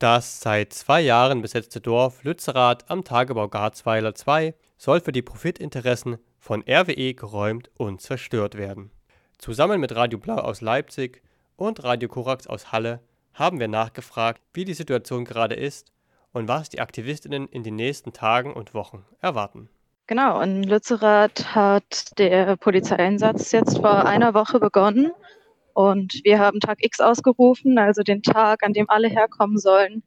Das seit zwei Jahren besetzte Dorf Lützerath am Tagebau Garzweiler 2 soll für die Profitinteressen von RWE geräumt und zerstört werden. Zusammen mit Radio Blau aus Leipzig und Radio Korax aus Halle haben wir nachgefragt, wie die Situation gerade ist und was die Aktivistinnen in den nächsten Tagen und Wochen erwarten. Genau, in Lützerath hat der Polizeieinsatz jetzt vor einer Woche begonnen und wir haben Tag X ausgerufen, also den Tag, an dem alle herkommen sollen,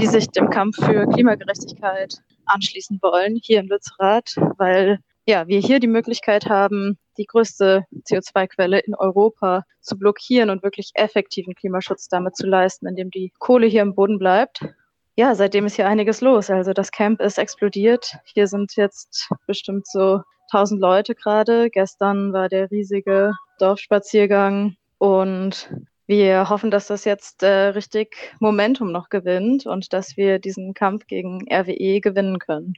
die sich dem Kampf für Klimagerechtigkeit anschließen wollen, hier in Lützerath, weil ja, wir hier die Möglichkeit haben, die größte CO2-Quelle in Europa zu blockieren und wirklich effektiven Klimaschutz damit zu leisten, indem die Kohle hier im Boden bleibt. Ja, seitdem ist hier einiges los. Also das Camp ist explodiert. Hier sind jetzt bestimmt so 1000 Leute gerade. Gestern war der riesige Dorfspaziergang und wir hoffen, dass das jetzt äh, richtig Momentum noch gewinnt und dass wir diesen Kampf gegen RWE gewinnen können.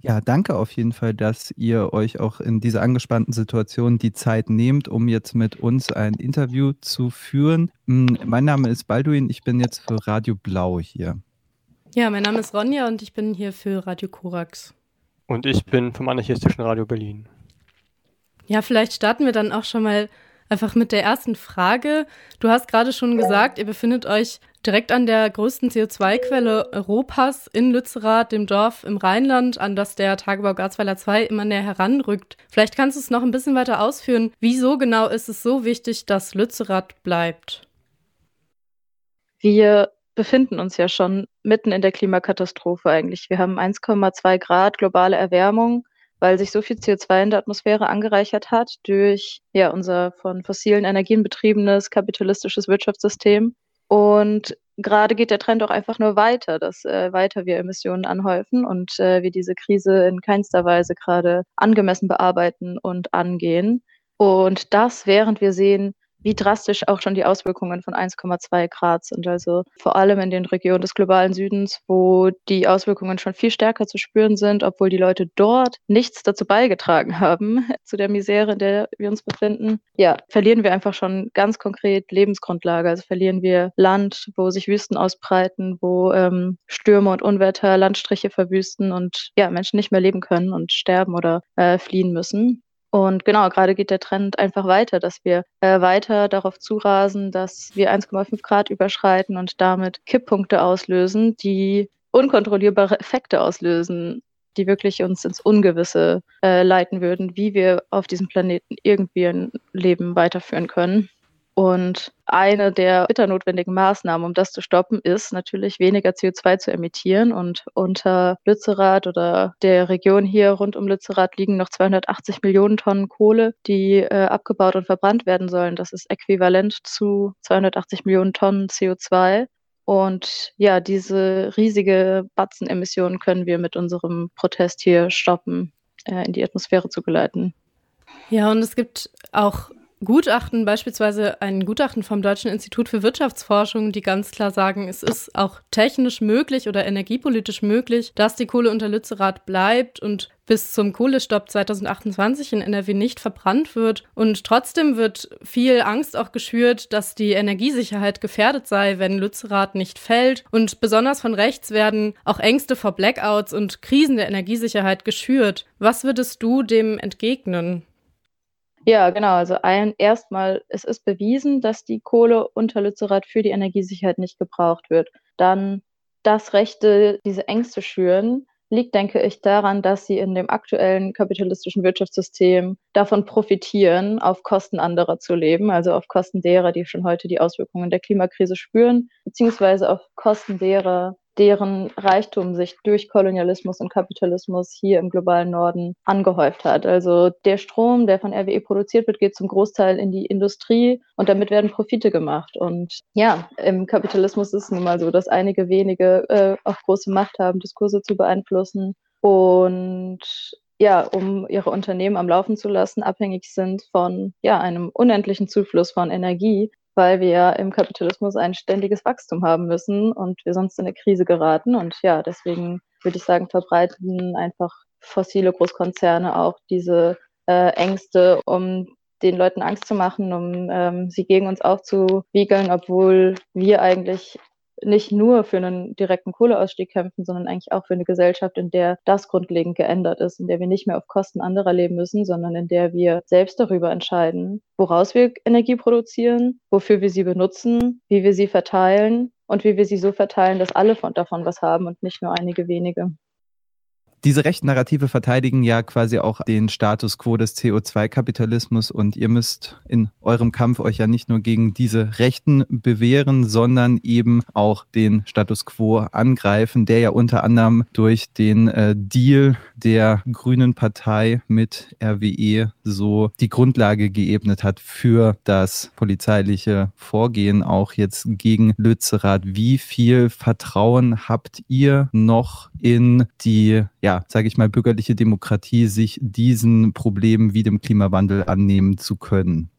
Ja, danke auf jeden Fall, dass ihr euch auch in dieser angespannten Situation die Zeit nehmt, um jetzt mit uns ein Interview zu führen. Mm, Mein Name ist Balduin, ich bin jetzt für Radio Blau hier. Ja, mein Name ist Ronja und ich bin hier für Radio Korax. Und ich bin vom anarchistischen Radio Berlin. Ja, vielleicht starten wir dann auch schon mal einfach mit der ersten Frage. Du hast gerade schon gesagt, ihr befindet euch direkt an der größten CO2-Quelle Europas in Lützerath, dem Dorf im Rheinland, an das der Tagebau Garzweiler 2 immer näher heranrückt. Vielleicht kannst du es noch ein bisschen weiter ausführen. Wieso genau ist es so wichtig, dass Lützerath bleibt? Wir befinden uns ja schon mitten in der Klimakatastrophe eigentlich. Wir haben 1,2 Grad globale Erwärmung, weil sich so viel CO2 in der Atmosphäre angereichert hat durch ja unser von fossilen Energien betriebenes kapitalistisches Wirtschaftssystem. Und gerade geht der Trend auch einfach nur weiter, dass äh, weiter wir Emissionen anhäufen und äh, wir diese Krise in keinster Weise gerade angemessen bearbeiten und angehen. Und das, während wir sehen, wie drastisch auch schon die Auswirkungen von 1,2 Grad sind. Also vor allem in den Regionen des globalen Südens, wo die Auswirkungen schon viel stärker zu spüren sind, obwohl die Leute dort nichts dazu beigetragen haben, zu der Misere, in der wir uns befinden. Ja, verlieren wir einfach schon ganz konkret Lebensgrundlage. Also verlieren wir Land, wo sich Wüsten ausbreiten, wo ähm, Stürme und Unwetter Landstriche verwüsten und ja, Menschen nicht mehr leben können und sterben oder äh, fliehen müssen. Und genau, gerade geht der Trend einfach weiter, dass wir äh, weiter darauf zurasen, dass wir 1,5 Grad überschreiten und damit Kipppunkte auslösen, die unkontrollierbare Effekte auslösen, die wirklich uns ins Ungewisse äh, leiten würden, wie wir auf diesem Planeten irgendwie ein Leben weiterführen können. Und eine der bitter notwendigen Maßnahmen, um das zu stoppen, ist natürlich weniger CO2 zu emittieren. Und unter Lützerath oder der Region hier rund um Lützerath liegen noch 280 Millionen Tonnen Kohle, die äh, abgebaut und verbrannt werden sollen. Das ist äquivalent zu 280 Millionen Tonnen CO2. Und ja, diese riesige Batzenemissionen können wir mit unserem Protest hier stoppen, äh, in die Atmosphäre zu geleiten. Ja, und es gibt auch Gutachten, beispielsweise ein Gutachten vom Deutschen Institut für Wirtschaftsforschung, die ganz klar sagen, es ist auch technisch möglich oder energiepolitisch möglich, dass die Kohle unter Lützerath bleibt und bis zum Kohlestopp 2028 in NRW nicht verbrannt wird. Und trotzdem wird viel Angst auch geschürt, dass die Energiesicherheit gefährdet sei, wenn Lützerath nicht fällt. Und besonders von rechts werden auch Ängste vor Blackouts und Krisen der Energiesicherheit geschürt. Was würdest du dem entgegnen? Ja, genau. Also ein, erstmal, es ist bewiesen, dass die Kohle unter Lützerath für die Energiesicherheit nicht gebraucht wird. Dann das Rechte, diese Ängste schüren, liegt, denke ich, daran, dass sie in dem aktuellen kapitalistischen Wirtschaftssystem davon profitieren, auf Kosten anderer zu leben, also auf Kosten derer, die schon heute die Auswirkungen der Klimakrise spüren, beziehungsweise auf Kosten derer, deren Reichtum sich durch Kolonialismus und Kapitalismus hier im globalen Norden angehäuft hat. Also der Strom, der von RWE produziert wird, geht zum Großteil in die Industrie und damit werden Profite gemacht. Und ja, im Kapitalismus ist es nun mal so, dass einige wenige äh, auch große Macht haben, Diskurse zu beeinflussen und ja, um ihre Unternehmen am Laufen zu lassen, abhängig sind von ja, einem unendlichen Zufluss von Energie, weil wir im Kapitalismus ein ständiges Wachstum haben müssen und wir sonst in eine Krise geraten. Und ja, deswegen würde ich sagen, verbreiten einfach fossile Großkonzerne auch diese äh, Ängste, um den Leuten Angst zu machen, um ähm, sie gegen uns aufzuwiegeln, obwohl wir eigentlich nicht nur für einen direkten Kohleausstieg kämpfen, sondern eigentlich auch für eine Gesellschaft, in der das grundlegend geändert ist, in der wir nicht mehr auf Kosten anderer leben müssen, sondern in der wir selbst darüber entscheiden, woraus wir Energie produzieren, wofür wir sie benutzen, wie wir sie verteilen und wie wir sie so verteilen, dass alle von, davon was haben und nicht nur einige wenige. Diese rechten Narrative verteidigen ja quasi auch den Status quo des CO2-Kapitalismus und ihr müsst in eurem Kampf euch ja nicht nur gegen diese Rechten bewähren, sondern eben auch den Status quo angreifen, der ja unter anderem durch den äh, Deal der Grünen Partei mit RWE so die Grundlage geebnet hat für das polizeiliche Vorgehen auch jetzt gegen Lützerath. Wie viel Vertrauen habt ihr noch in die ja, ja, sage ich mal, bürgerliche Demokratie, sich diesen Problemen wie dem Klimawandel annehmen zu können?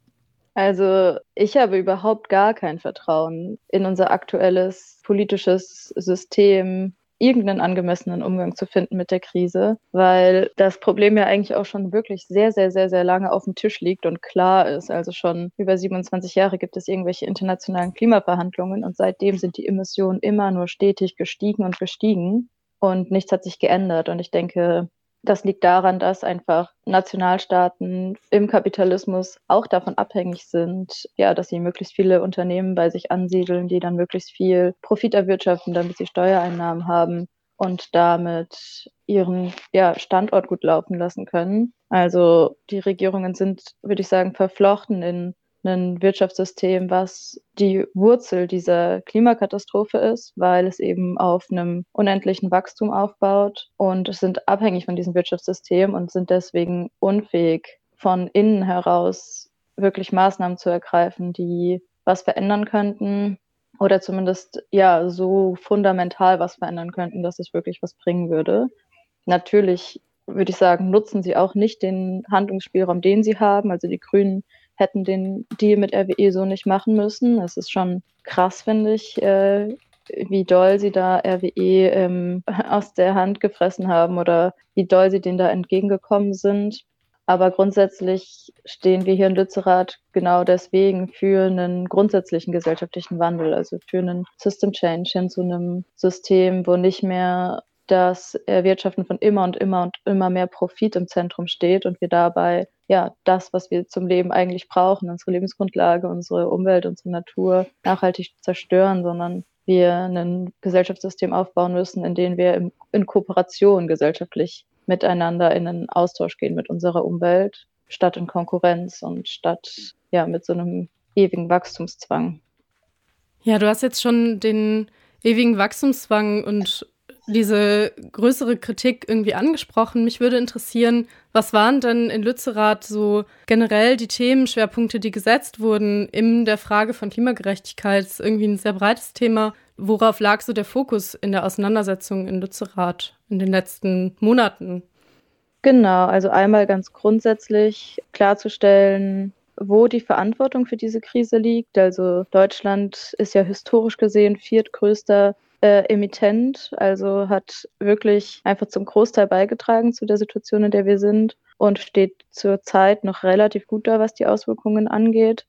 Also ich habe überhaupt gar kein Vertrauen in unser aktuelles politisches System, irgendeinen angemessenen Umgang zu finden mit der Krise, weil das Problem ja eigentlich auch schon wirklich sehr, sehr, sehr, sehr lange auf dem Tisch liegt und klar ist. Also schon über 27 Jahre gibt es irgendwelche internationalen Klimaverhandlungen und seitdem sind die Emissionen immer nur stetig gestiegen und gestiegen und nichts hat sich geändert. Und ich denke, das liegt daran, dass einfach Nationalstaaten im Kapitalismus auch davon abhängig sind, ja, dass sie möglichst viele Unternehmen bei sich ansiedeln, die dann möglichst viel Profit erwirtschaften, damit sie Steuereinnahmen haben und damit ihren ja, Standort gut laufen lassen können. Also die Regierungen sind, würde ich sagen, verflochten in ein Wirtschaftssystem, was die Wurzel dieser Klimakatastrophe ist, weil es eben auf einem unendlichen Wachstum aufbaut und sind abhängig von diesem Wirtschaftssystem und sind deswegen unfähig, von innen heraus wirklich Maßnahmen zu ergreifen, die was verändern könnten oder zumindest ja so fundamental was verändern könnten, dass es wirklich was bringen würde. Natürlich würde ich sagen, nutzen sie auch nicht den Handlungsspielraum, den sie haben. Also die Grünen hätten den Deal mit RWE so nicht machen müssen. Es ist schon krass, finde ich, äh, wie doll sie da RWE ähm, aus der Hand gefressen haben oder wie doll sie denen da entgegengekommen sind. Aber grundsätzlich stehen wir hier in Lützerath genau deswegen für einen grundsätzlichen gesellschaftlichen Wandel, also für einen System Change hin zu einem System, wo nicht mehr das Erwirtschaften von immer und immer und immer mehr Profit im Zentrum steht und wir dabei ja das, was wir zum Leben eigentlich brauchen, unsere Lebensgrundlage, unsere Umwelt, unsere Natur nachhaltig zerstören, sondern wir ein Gesellschaftssystem aufbauen müssen, in dem wir in Kooperation gesellschaftlich miteinander in einen Austausch gehen mit unserer Umwelt, statt in Konkurrenz und statt ja mit so einem ewigen Wachstumszwang. Ja, du hast jetzt schon den ewigen Wachstumszwang und diese größere Kritik irgendwie angesprochen. Mich würde interessieren, was waren denn in Lützerath so generell die Themenschwerpunkte, die gesetzt wurden in der Frage von Klimagerechtigkeit? Das ist irgendwie ein sehr breites Thema. Worauf lag so der Fokus in der Auseinandersetzung in Lützerath in den letzten Monaten? Genau, also einmal ganz grundsätzlich klarzustellen, wo die Verantwortung für diese Krise liegt. Also Deutschland ist ja historisch gesehen viertgrößter äh, Emittent, also hat wirklich einfach zum Großteil beigetragen zu der Situation, in der wir sind und steht zurzeit noch relativ gut da, was die Auswirkungen angeht.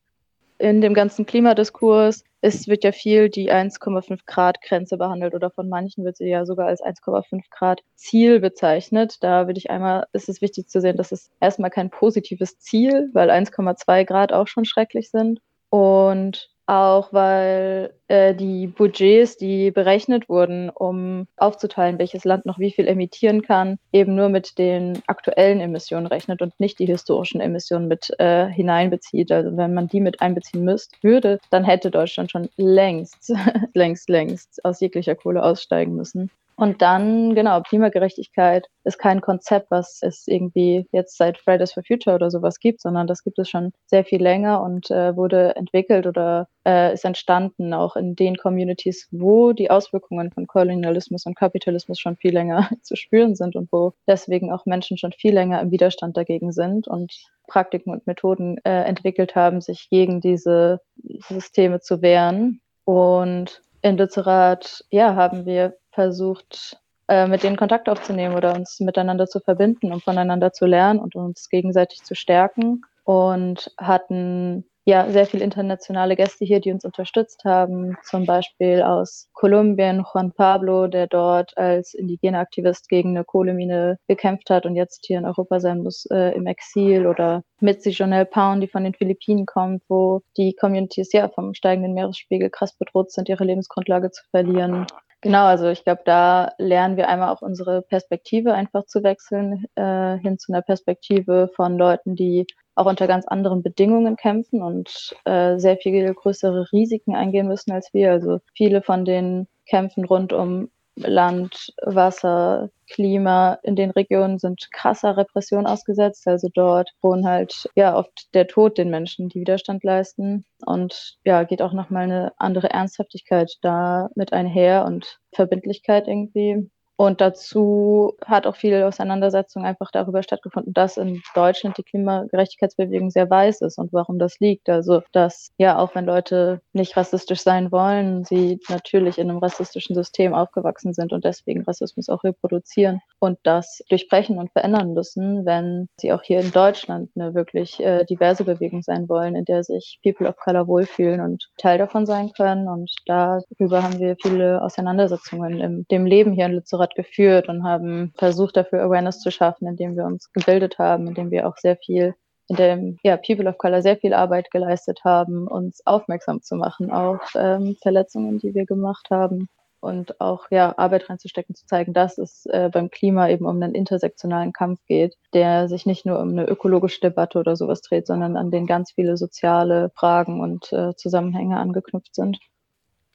In dem ganzen Klimadiskurs ist, wird ja viel die 1,5 Grad Grenze behandelt oder von manchen wird sie ja sogar als 1,5 Grad Ziel bezeichnet. Da würde ich einmal, ist es wichtig zu sehen, dass es erstmal kein positives Ziel, weil 1,2 Grad auch schon schrecklich sind. Und auch weil äh, die Budgets, die berechnet wurden, um aufzuteilen, welches Land noch wie viel emittieren kann, eben nur mit den aktuellen Emissionen rechnet und nicht die historischen Emissionen mit äh, hineinbezieht. Also wenn man die mit einbeziehen müsste, würde, dann hätte Deutschland schon längst, längst, längst aus jeglicher Kohle aussteigen müssen. Und dann, genau, Klimagerechtigkeit ist kein Konzept, was es irgendwie jetzt seit Fridays for Future oder sowas gibt, sondern das gibt es schon sehr viel länger und äh, wurde entwickelt oder äh, ist entstanden auch in den Communities, wo die Auswirkungen von Kolonialismus und Kapitalismus schon viel länger zu spüren sind und wo deswegen auch Menschen schon viel länger im Widerstand dagegen sind und Praktiken und Methoden äh, entwickelt haben, sich gegen diese Systeme zu wehren. Und in Lützerath, ja, haben wir versucht, äh, mit denen Kontakt aufzunehmen oder uns miteinander zu verbinden, um voneinander zu lernen und uns gegenseitig zu stärken. Und hatten ja sehr viele internationale Gäste hier, die uns unterstützt haben, zum Beispiel aus Kolumbien Juan Pablo, der dort als indigener Aktivist gegen eine Kohlemine gekämpft hat und jetzt hier in Europa sein muss äh, im Exil. Oder Mitzi Jonelle Pound, die von den Philippinen kommt, wo die Communities ja vom steigenden Meeresspiegel krass bedroht sind, ihre Lebensgrundlage zu verlieren. Genau, also ich glaube, da lernen wir einmal auch unsere Perspektive einfach zu wechseln, äh, hin zu einer Perspektive von Leuten, die auch unter ganz anderen Bedingungen kämpfen und äh, sehr viel größere Risiken eingehen müssen als wir. Also viele von den Kämpfen rund um Land, Wasser, Klima in den Regionen sind krasser Repression ausgesetzt. Also dort wohnen halt ja oft der Tod den Menschen, die Widerstand leisten. Und ja, geht auch nochmal eine andere Ernsthaftigkeit da mit einher und Verbindlichkeit irgendwie. Und dazu hat auch viel Auseinandersetzung einfach darüber stattgefunden, dass in Deutschland die Klimagerechtigkeitsbewegung sehr weiß ist und warum das liegt. Also, dass ja, auch wenn Leute nicht rassistisch sein wollen, sie natürlich in einem rassistischen System aufgewachsen sind und deswegen Rassismus auch reproduzieren und das durchbrechen und verändern müssen, wenn sie auch hier in Deutschland eine wirklich äh, diverse Bewegung sein wollen, in der sich People of Color wohlfühlen und Teil davon sein können. Und darüber haben wir viele Auseinandersetzungen im dem Leben hier in Lützerath Ort geführt und haben versucht, dafür Awareness zu schaffen, indem wir uns gebildet haben, indem wir auch sehr viel in dem ja, People of Color sehr viel Arbeit geleistet haben, uns aufmerksam zu machen auf ähm, Verletzungen, die wir gemacht haben und auch ja, Arbeit reinzustecken, zu zeigen, dass es äh, beim Klima eben um einen intersektionalen Kampf geht, der sich nicht nur um eine ökologische Debatte oder sowas dreht, sondern an den ganz viele soziale Fragen und äh, Zusammenhänge angeknüpft sind.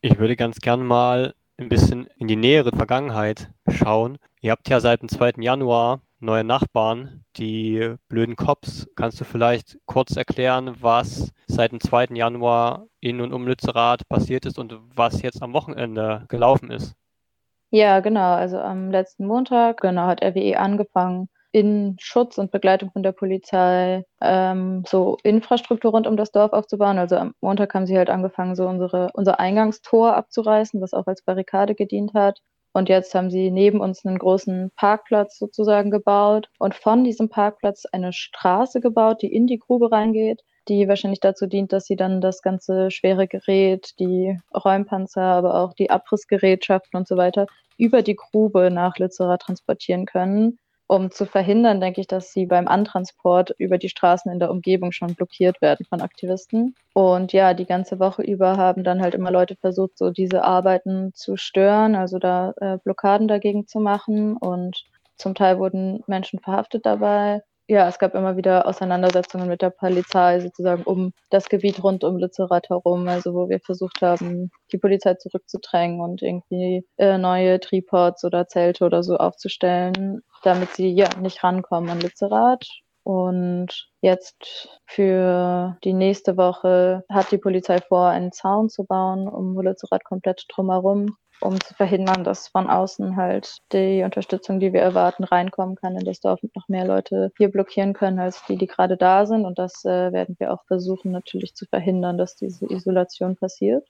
Ich würde ganz gern mal ein bisschen in die nähere Vergangenheit schauen. Ihr habt ja seit dem 2. Januar neue Nachbarn, die blöden Cops. Kannst du vielleicht kurz erklären, was seit dem 2. Januar in und um Lützerath passiert ist und was jetzt am Wochenende gelaufen ist? Ja, genau. Also am letzten Montag, genau, hat RWE angefangen, in Schutz und Begleitung von der Polizei ähm, so Infrastruktur rund um das Dorf aufzubauen. Also am Montag haben sie halt angefangen, so unsere, unser Eingangstor abzureißen, was auch als Barrikade gedient hat. Und jetzt haben sie neben uns einen großen Parkplatz sozusagen gebaut und von diesem Parkplatz eine Straße gebaut, die in die Grube reingeht, die wahrscheinlich dazu dient, dass sie dann das ganze schwere Gerät, die Räumpanzer, aber auch die Abrissgerätschaften und so weiter über die Grube nach Lützerath transportieren können um zu verhindern, denke ich, dass sie beim Antransport über die Straßen in der Umgebung schon blockiert werden von Aktivisten. Und ja, die ganze Woche über haben dann halt immer Leute versucht, so diese Arbeiten zu stören, also da äh, Blockaden dagegen zu machen. Und zum Teil wurden Menschen verhaftet dabei ja, es gab immer wieder Auseinandersetzungen mit der Polizei sozusagen um das Gebiet rund um Lützerath herum, also wo wir versucht haben, die Polizei zurückzudrängen und irgendwie äh, neue Tripods oder Zelte oder so aufzustellen, damit sie ja nicht rankommen an Lützerath. Und jetzt für die nächste Woche hat die Polizei vor, einen Zaun zu bauen um Lützerath komplett drumherum um zu verhindern, dass von außen halt die Unterstützung, die wir erwarten, reinkommen kann in das Dorf und noch mehr Leute hier blockieren können als die, die gerade da sind. Und das äh, werden wir auch versuchen natürlich zu verhindern, dass diese Isolation passiert.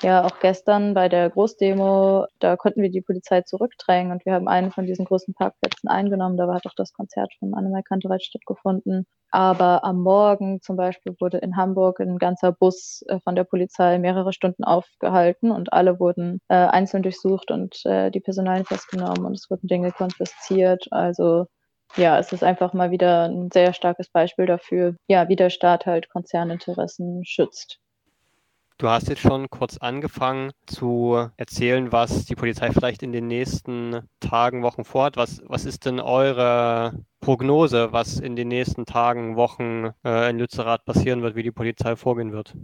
Ja, auch gestern bei der Großdemo, da konnten wir die Polizei zurückdrängen und wir haben einen von diesen großen Parkplätzen eingenommen. Da hat auch das Konzert von Annemai Kantereit stattgefunden. Aber am Morgen zum Beispiel wurde in Hamburg ein ganzer Bus äh, von der Polizei mehrere Stunden aufgehalten und alle wurden äh, einzeln durchsucht und äh, die Personalien festgenommen und es wurden Dinge konfisziert. Also ja, es ist einfach mal wieder ein sehr starkes Beispiel dafür, ja, wie der Staat halt Konzerninteressen schützt. Du hast jetzt schon kurz angefangen zu erzählen, was die Polizei vielleicht in den nächsten Tagen, Wochen vorhat. Was, was ist denn eure Prognose, was in den nächsten Tagen, Wochen äh, in Lützerath passieren wird, wie die Polizei vorgehen wird?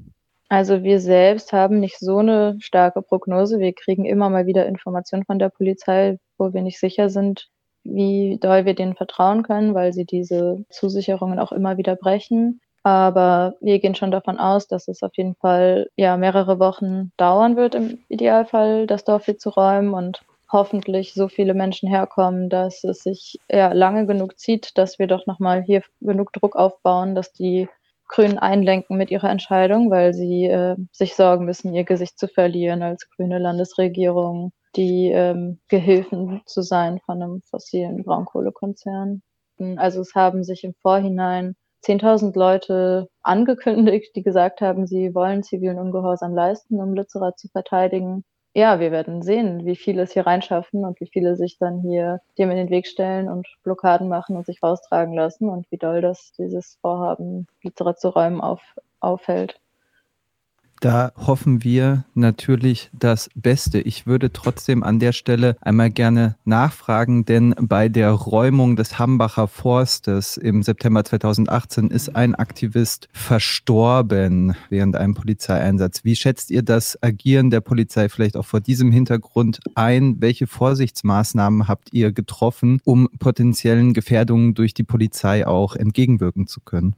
Also wir selbst haben nicht so eine starke Prognose. Wir kriegen immer mal wieder Informationen von der Polizei, wo wir nicht sicher sind, wie doll wir denen vertrauen können, weil sie diese Zusicherungen auch immer wieder brechen. Aber wir gehen schon davon aus, dass es auf jeden Fall ja mehrere Wochen dauern wird, im Idealfall das Dorf hier zu räumen und hoffentlich so viele Menschen herkommen, dass es sich ja lange genug zieht, dass wir doch nochmal hier genug Druck aufbauen, dass die Grünen einlenken mit ihrer Entscheidung, weil sie äh, sich sorgen müssen, ihr Gesicht zu verlieren als grüne Landesregierung, die ähm, Gehilfen zu sein von einem fossilen Braunkohlekonzern. Also es haben sich im Vorhinein 10.000 Leute angekündigt, die gesagt haben, sie wollen zivilen Ungehorsam leisten, um Lützerath zu verteidigen. Ja, wir werden sehen, wie viele es hier reinschaffen und wie viele sich dann hier dem in den Weg stellen und Blockaden machen und sich raustragen lassen und wie doll das dieses Vorhaben, Lützerath zu räumen, auf, aufhält. Da hoffen wir natürlich das Beste. Ich würde trotzdem an der Stelle einmal gerne nachfragen, denn bei der Räumung des Hambacher Forstes im September 2018 ist ein Aktivist verstorben während einem Polizeieinsatz. Wie schätzt ihr das Agieren der Polizei vielleicht auch vor diesem Hintergrund ein? Welche Vorsichtsmaßnahmen habt ihr getroffen, um potenziellen Gefährdungen durch die Polizei auch entgegenwirken zu können?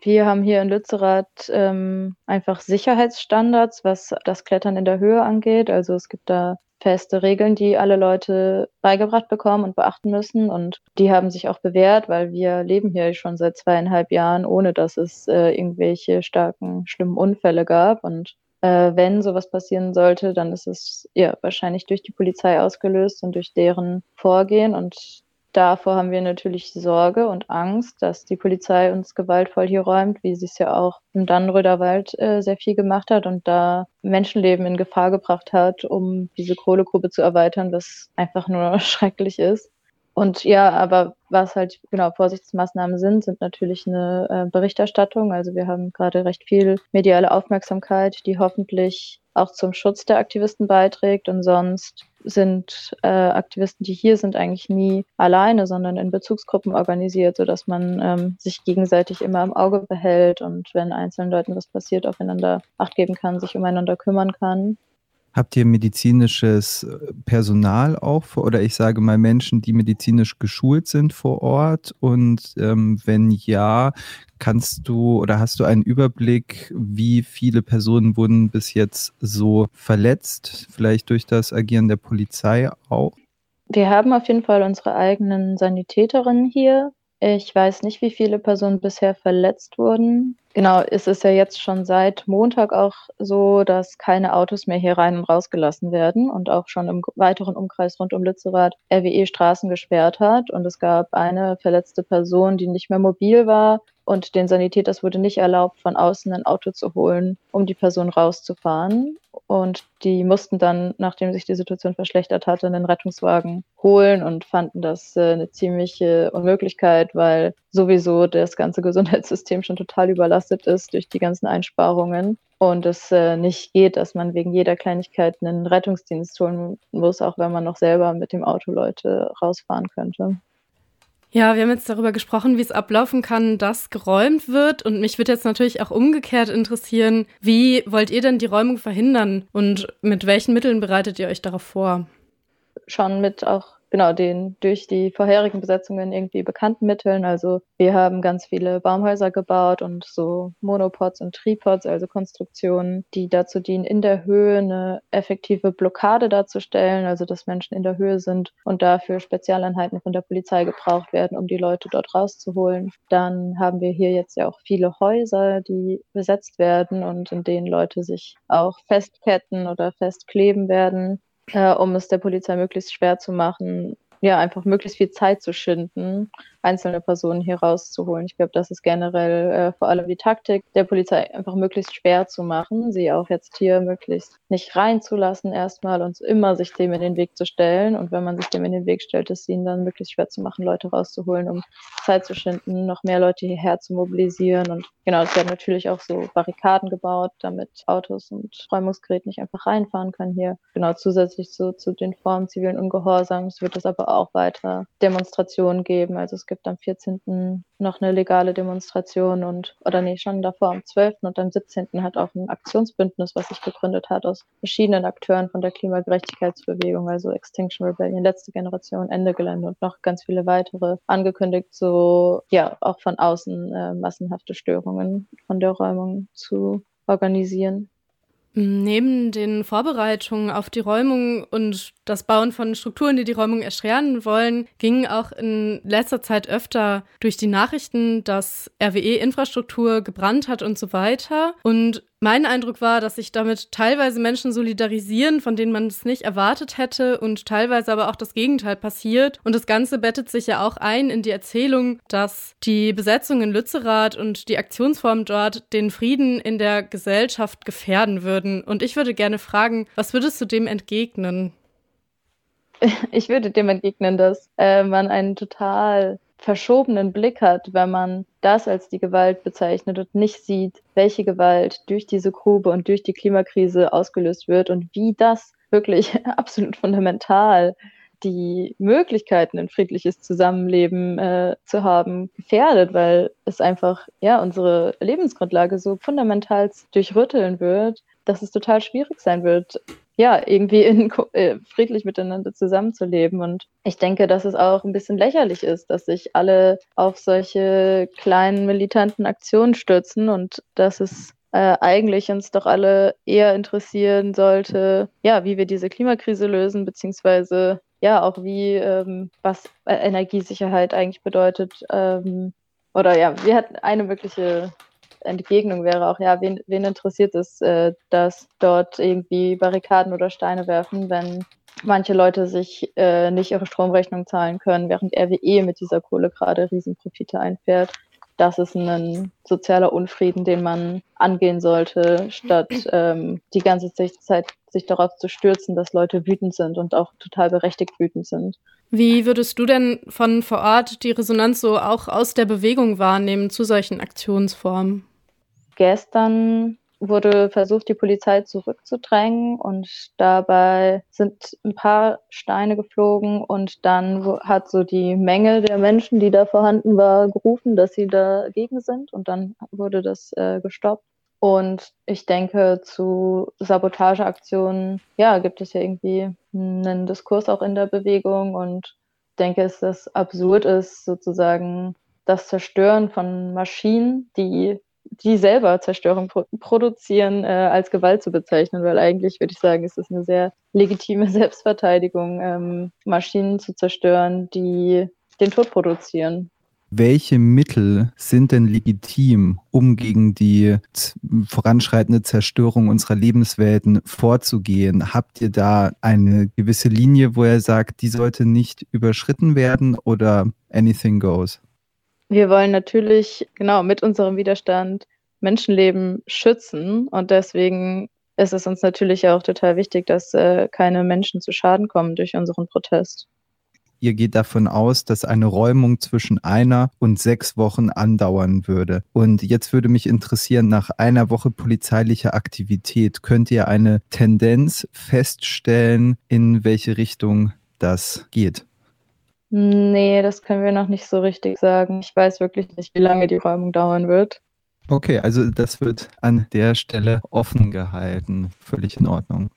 Wir haben hier in Lützerath ähm, einfach Sicherheitsstandards, was das Klettern in der Höhe angeht. Also es gibt da feste Regeln, die alle Leute beigebracht bekommen und beachten müssen. Und die haben sich auch bewährt, weil wir leben hier schon seit zweieinhalb Jahren, ohne dass es äh, irgendwelche starken, schlimmen Unfälle gab. Und äh, wenn sowas passieren sollte, dann ist es ja wahrscheinlich durch die Polizei ausgelöst und durch deren Vorgehen. Und Davor haben wir natürlich Sorge und Angst, dass die Polizei uns gewaltvoll hier räumt, wie sie es ja auch im Dannenröder Wald äh, sehr viel gemacht hat und da Menschenleben in Gefahr gebracht hat, um diese Kohlegrube zu erweitern, was einfach nur schrecklich ist. Und ja, aber was halt genau Vorsichtsmaßnahmen sind, sind natürlich eine äh, Berichterstattung. Also wir haben gerade recht viel mediale Aufmerksamkeit, die hoffentlich auch zum Schutz der Aktivisten beiträgt. Und sonst sind äh, Aktivisten, die hier sind, eigentlich nie alleine, sondern in Bezugsgruppen organisiert, sodass man ähm, sich gegenseitig immer im Auge behält und wenn einzelnen Leuten was passiert, aufeinander Acht geben kann, sich umeinander kümmern kann. Habt ihr medizinisches äh, Personal auch oder ich sage mal Menschen, die medizinisch geschult sind vor Ort? Und ähm, wenn ja, kannst du oder hast du einen Überblick, wie viele Personen wurden bis jetzt so verletzt, vielleicht durch das Agieren der Polizei auch? Wir haben auf jeden Fall unsere eigenen Sanitäterinnen hier, ich weiß nicht, wie viele Personen bisher verletzt wurden. Genau, es ist ja jetzt schon seit Montag auch so, dass keine Autos mehr hier rein und rausgelassen werden und auch schon im weiteren Umkreis rund um Lützerath RWE Straßen gesperrt hat. Und es gab eine verletzte Person, die nicht mehr mobil war und den Sanitäters wurde nicht erlaubt, von außen ein Auto zu holen, um die Person rauszufahren. Und die mussten dann, nachdem sich die Situation verschlechtert hatte, einen Rettungswagen holen und fanden das äh, eine ziemliche Unmöglichkeit, weil sowieso das ganze Gesundheitssystem schon total überlastet ist durch die ganzen Einsparungen und es äh, nicht geht, dass man wegen jeder Kleinigkeit einen Rettungsdienst holen muss, auch wenn man noch selber mit dem Auto Leute rausfahren könnte. Ja, wir haben jetzt darüber gesprochen, wie es ablaufen kann, dass geräumt wird. Und mich würde jetzt natürlich auch umgekehrt interessieren, wie wollt ihr denn die Räumung verhindern und mit welchen Mitteln bereitet ihr euch darauf vor? Schon mit auch genau den durch die vorherigen Besetzungen irgendwie bekannten Mitteln. Also wir haben ganz viele Baumhäuser gebaut und so Monopods und Tripods, also Konstruktionen, die dazu dienen, in der Höhe eine effektive Blockade darzustellen, also dass Menschen in der Höhe sind und dafür Spezialeinheiten von der Polizei gebraucht werden, um die Leute dort rauszuholen. Dann haben wir hier jetzt ja auch viele Häuser, die besetzt werden und in denen Leute sich auch festketten oder festkleben werden äh, um es der Polizei möglichst schwer zu machen, ja, einfach möglichst viel Zeit zu schinden, einzelne Personen hier rauszuholen. Ich glaube, das ist generell äh, vor allem die Taktik der Polizei, einfach möglichst schwer zu machen, sie auch jetzt hier möglichst nicht reinzulassen erstmal und immer sich dem in den Weg zu stellen. Und wenn man sich dem in den Weg stellt, ist ihnen dann möglichst schwer zu machen, Leute rauszuholen, um Zeit zu schinden, noch mehr Leute hierher zu mobilisieren. Und genau, es werden natürlich auch so Barrikaden gebaut, damit Autos und Räumungsgeräte nicht einfach reinfahren können hier. Genau, zusätzlich zu, zu den Formen zivilen Ungehorsams wird es aber auch weiter Demonstrationen geben. Also es gibt am 14. noch eine legale Demonstration und, oder nee, schon davor am 12. und am 17. hat auch ein Aktionsbündnis, was sich gegründet hat aus verschiedenen Akteuren von der Klimagerechtigkeitsbewegung, also Extinction Rebellion, letzte Generation, Ende Gelände und noch ganz viele weitere angekündigt, so ja auch von außen äh, massenhafte Störungen von der Räumung zu organisieren. Neben den Vorbereitungen auf die Räumung und das Bauen von Strukturen, die die Räumung erschweren wollen, ging auch in letzter Zeit öfter durch die Nachrichten, dass RWE-Infrastruktur gebrannt hat und so weiter. Und mein Eindruck war, dass sich damit teilweise Menschen solidarisieren, von denen man es nicht erwartet hätte und teilweise aber auch das Gegenteil passiert. Und das Ganze bettet sich ja auch ein in die Erzählung, dass die Besetzung in Lützerath und die Aktionsform dort den Frieden in der Gesellschaft gefährden würden. Und ich würde gerne fragen, was würdest du dem entgegnen? Ich würde dem entgegnen, dass äh, man einen total verschobenen Blick hat, wenn man das als die Gewalt bezeichnet und nicht sieht, welche Gewalt durch diese Grube und durch die Klimakrise ausgelöst wird und wie das wirklich absolut fundamental die Möglichkeiten, ein friedliches Zusammenleben äh, zu haben, gefährdet, weil es einfach ja unsere Lebensgrundlage so fundamental durchrütteln wird, dass es total schwierig sein wird, ja, irgendwie in, äh, friedlich miteinander zusammenzuleben. Und ich denke, dass es auch ein bisschen lächerlich ist, dass sich alle auf solche kleinen militanten Aktionen stürzen und dass es äh, eigentlich uns doch alle eher interessieren sollte, ja, wie wir diese Klimakrise lösen, beziehungsweise ja auch wie, ähm, was Energiesicherheit eigentlich bedeutet. Ähm, oder ja, wir hatten eine mögliche Entgegnung wäre auch, ja, wen, wen interessiert es, äh, dass dort irgendwie Barrikaden oder Steine werfen, wenn manche Leute sich äh, nicht ihre Stromrechnung zahlen können, während RWE mit dieser Kohle gerade Riesenprofite einfährt. Das ist ein sozialer Unfrieden, den man angehen sollte, statt ähm, die ganze Zeit sich darauf zu stürzen, dass Leute wütend sind und auch total berechtigt wütend sind. Wie würdest du denn von vor Ort die Resonanz so auch aus der Bewegung wahrnehmen zu solchen Aktionsformen? Gestern wurde versucht, die Polizei zurückzudrängen und dabei sind ein paar Steine geflogen und dann hat so die Menge der Menschen, die da vorhanden war, gerufen, dass sie dagegen sind und dann wurde das äh, gestoppt. Und ich denke, zu Sabotageaktionen, ja, gibt es ja irgendwie einen Diskurs auch in der Bewegung und denke, dass das absurd ist, sozusagen das Zerstören von Maschinen, die die selber Zerstörung pro produzieren, äh, als Gewalt zu bezeichnen, weil eigentlich würde ich sagen, ist es eine sehr legitime Selbstverteidigung, ähm, Maschinen zu zerstören, die den Tod produzieren. Welche Mittel sind denn legitim, um gegen die voranschreitende Zerstörung unserer Lebenswelten vorzugehen? Habt ihr da eine gewisse Linie, wo er sagt, die sollte nicht überschritten werden oder anything goes? Wir wollen natürlich genau mit unserem Widerstand Menschenleben schützen und deswegen ist es uns natürlich auch total wichtig, dass äh, keine Menschen zu Schaden kommen durch unseren Protest. Ihr geht davon aus, dass eine Räumung zwischen einer und sechs Wochen andauern würde. Und jetzt würde mich interessieren, nach einer Woche polizeilicher Aktivität, könnt ihr eine Tendenz feststellen, in welche Richtung das geht? Nee, das können wir noch nicht so richtig sagen. Ich weiß wirklich nicht, wie lange die Räumung dauern wird. Okay, also das wird an der Stelle offen gehalten. Völlig in Ordnung.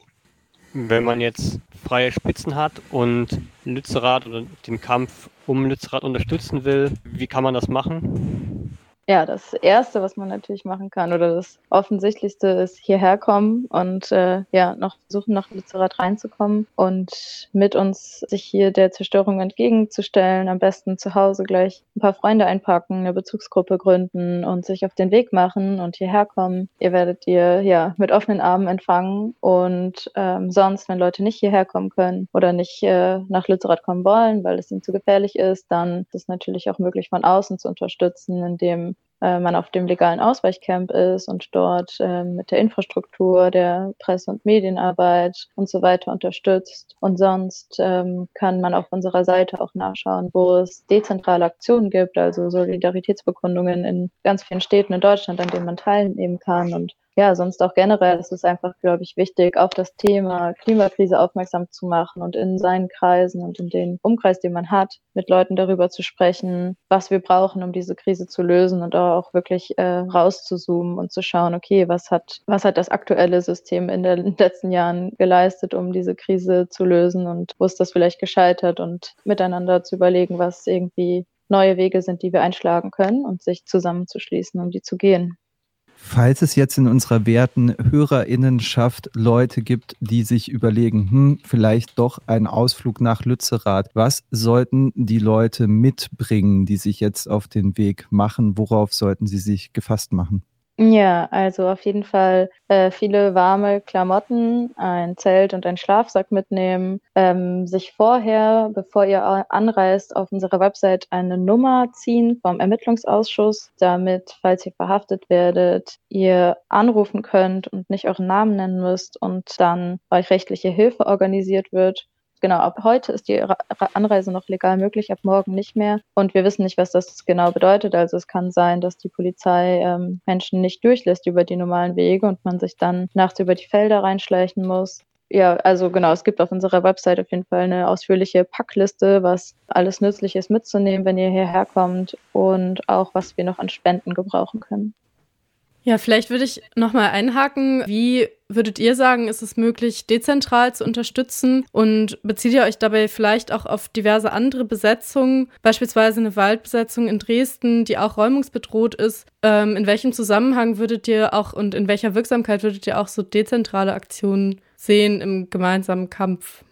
Wenn man jetzt freie Spitzen hat und Lützerath oder den Kampf um Lützerath unterstützen will, wie kann man das machen? Ja, das Erste, was man natürlich machen kann oder das Offensichtlichste ist hierher kommen und äh, ja, noch versuchen, nach Lützerath reinzukommen und mit uns sich hier der Zerstörung entgegenzustellen. Am besten zu Hause gleich ein paar Freunde einpacken, eine Bezugsgruppe gründen und sich auf den Weg machen und hierher kommen. Ihr werdet ihr ja mit offenen Armen empfangen und ähm, sonst, wenn Leute nicht hierher kommen können oder nicht äh, nach Lützerath kommen wollen, weil es ihnen zu gefährlich ist, dann ist es natürlich auch möglich, von außen zu unterstützen, indem äh, man auf dem legalen Ausweichcamp ist und dort äh, mit der Infrastruktur, der Presse- und Medienarbeit und so weiter unterstützt. Und sonst ähm, kann man auf unserer Seite auch nachschauen, wo es dezentrale Aktionen gibt, also Solidaritätsbekundungen in ganz vielen Städten in Deutschland, an denen man teilnehmen kann und ja, sonst auch generell ist es einfach, glaube ich, wichtig, auf das Thema Klimakrise aufmerksam zu machen und in seinen Kreisen und in den Umkreis, den man hat, mit Leuten darüber zu sprechen, was wir brauchen, um diese Krise zu lösen und auch wirklich äh, rauszuzoomen und zu schauen, okay, was hat, was hat das aktuelle System in den letzten Jahren geleistet, um diese Krise zu lösen und wo ist das vielleicht gescheitert und miteinander zu überlegen, was irgendwie neue Wege sind, die wir einschlagen können und sich zusammenzuschließen, um die zu gehen. Falls es jetzt in unserer werten Hörerinnenschaft Leute gibt, die sich überlegen, hm, vielleicht doch ein Ausflug nach Lützerath, was sollten die Leute mitbringen, die sich jetzt auf den Weg machen? Worauf sollten sie sich gefasst machen? Ja, also auf jeden Fall äh, viele warme Klamotten, ein Zelt und ein Schlafsack mitnehmen, ähm, sich vorher, bevor ihr anreist, auf unserer Website eine Nummer ziehen vom Ermittlungsausschuss, damit, falls ihr verhaftet werdet, ihr anrufen könnt und nicht euren Namen nennen müsst und dann euch rechtliche Hilfe organisiert wird genau, ab heute ist die Anreise noch legal möglich, ab morgen nicht mehr. Und wir wissen nicht, was das genau bedeutet. Also es kann sein, dass die Polizei ähm, Menschen nicht durchlässt über die normalen Wege und man sich dann nachts über die Felder reinschleichen muss. Ja, also genau, es gibt auf unserer Website auf jeden Fall eine ausführliche Packliste, was alles nützlich ist mitzunehmen, wenn ihr hierher kommt und auch was wir noch an Spenden gebrauchen können. Ja, vielleicht würde ich nochmal einhaken. Wie würdet ihr sagen, ist es möglich, dezentral zu unterstützen? Und bezieht ihr euch dabei vielleicht auch auf diverse andere Besetzungen, beispielsweise eine Waldbesetzung in Dresden, die auch räumungsbedroht ist? Ähm, in welchem Zusammenhang würdet ihr auch und in welcher Wirksamkeit würdet ihr auch so dezentrale Aktionen sehen im gemeinsamen Kampf?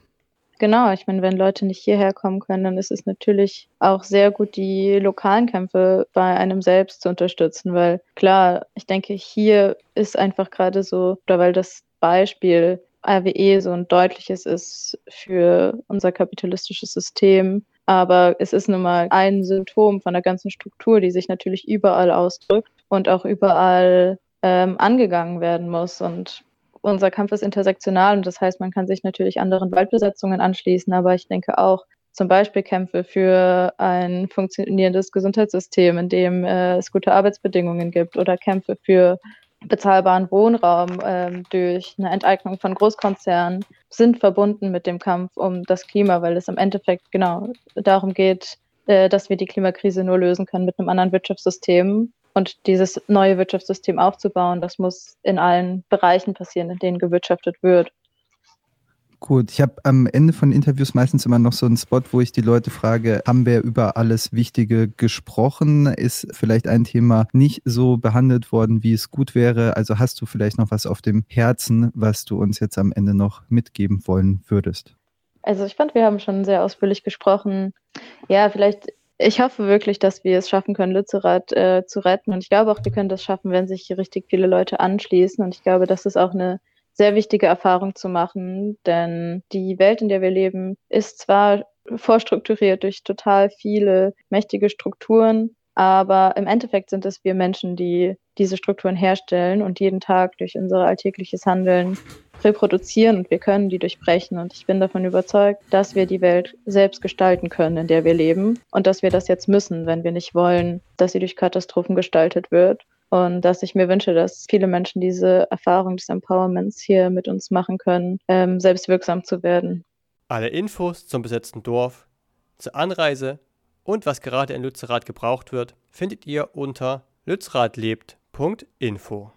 Genau, ich meine, wenn Leute nicht hierher kommen können, dann ist es natürlich auch sehr gut, die lokalen Kämpfe bei einem selbst zu unterstützen, weil klar, ich denke, hier ist einfach gerade so, oder weil das Beispiel RWE so ein deutliches ist für unser kapitalistisches System, aber es ist nun mal ein Symptom von der ganzen Struktur, die sich natürlich überall ausdrückt und auch überall ähm, angegangen werden muss. Und unser Kampf ist intersektional und das heißt, man kann sich natürlich anderen Waldbesetzungen anschließen, aber ich denke auch zum Beispiel Kämpfe für ein funktionierendes Gesundheitssystem, in dem äh, es gute Arbeitsbedingungen gibt oder Kämpfe für bezahlbaren Wohnraum äh, durch eine Enteignung von Großkonzernen sind verbunden mit dem Kampf um das Klima, weil es im Endeffekt genau darum geht, äh, dass wir die Klimakrise nur lösen können mit einem anderen Wirtschaftssystem und dieses neue Wirtschaftssystem aufzubauen, das muss in allen Bereichen passieren, in denen gewirtschaftet wird. Gut, ich habe am Ende von Interviews meistens immer noch so einen Spot, wo ich die Leute frage, haben wir über alles Wichtige gesprochen? Ist vielleicht ein Thema nicht so behandelt worden, wie es gut wäre? Also hast du vielleicht noch was auf dem Herzen, was du uns jetzt am Ende noch mitgeben wollen würdest? Also ich fand, wir haben schon sehr ausführlich gesprochen. Ja, vielleicht ich hoffe wirklich, dass wir es schaffen können, Lützerath äh, zu retten. Und ich glaube auch, wir können das schaffen, wenn sich richtig viele Leute anschließen. Und ich glaube, das ist auch eine sehr wichtige Erfahrung zu machen, denn die Welt, in der wir leben, ist zwar vorstrukturiert durch total viele mächtige Strukturen, aber im Endeffekt sind es wir Menschen, die diese Strukturen herstellen und jeden Tag durch unser alltägliches Handeln reproduzieren und wir können die durchbrechen. Und ich bin davon überzeugt, dass wir die Welt selbst gestalten können, in der wir leben und dass wir das jetzt müssen, wenn wir nicht wollen, dass sie durch Katastrophen gestaltet wird. Und dass ich mir wünsche, dass viele Menschen diese Erfahrung des Empowerments hier mit uns machen können, ähm, selbst wirksam zu werden. Alle Infos zum besetzten Dorf, zur Anreise und was gerade in Lützerath gebraucht wird, findet ihr unter lützerathlebt.info.